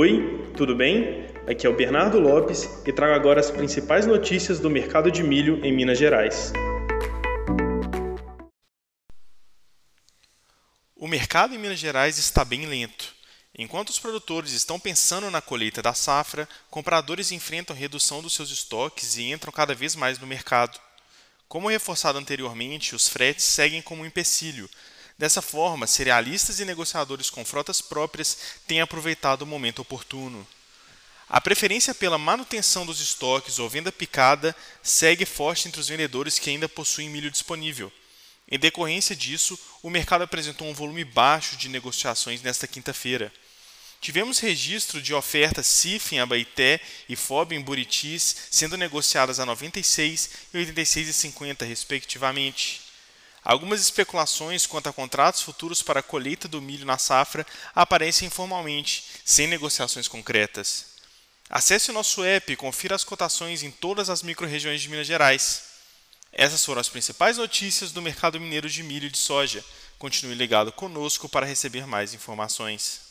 Oi, tudo bem? Aqui é o Bernardo Lopes e trago agora as principais notícias do mercado de milho em Minas Gerais. O mercado em Minas Gerais está bem lento. Enquanto os produtores estão pensando na colheita da safra, compradores enfrentam redução dos seus estoques e entram cada vez mais no mercado. Como reforçado anteriormente, os fretes seguem como um empecilho, Dessa forma, cerealistas e negociadores com frotas próprias têm aproveitado o momento oportuno. A preferência pela manutenção dos estoques ou venda picada segue forte entre os vendedores que ainda possuem milho disponível. Em decorrência disso, o mercado apresentou um volume baixo de negociações nesta quinta-feira. Tivemos registro de ofertas CIF em Abaité e FOB em Buritis sendo negociadas a 96 e 86,50 respectivamente. Algumas especulações quanto a contratos futuros para a colheita do milho na safra aparecem informalmente, sem negociações concretas. Acesse o nosso app e confira as cotações em todas as microrregiões de Minas Gerais. Essas foram as principais notícias do mercado mineiro de milho e de soja. Continue ligado conosco para receber mais informações.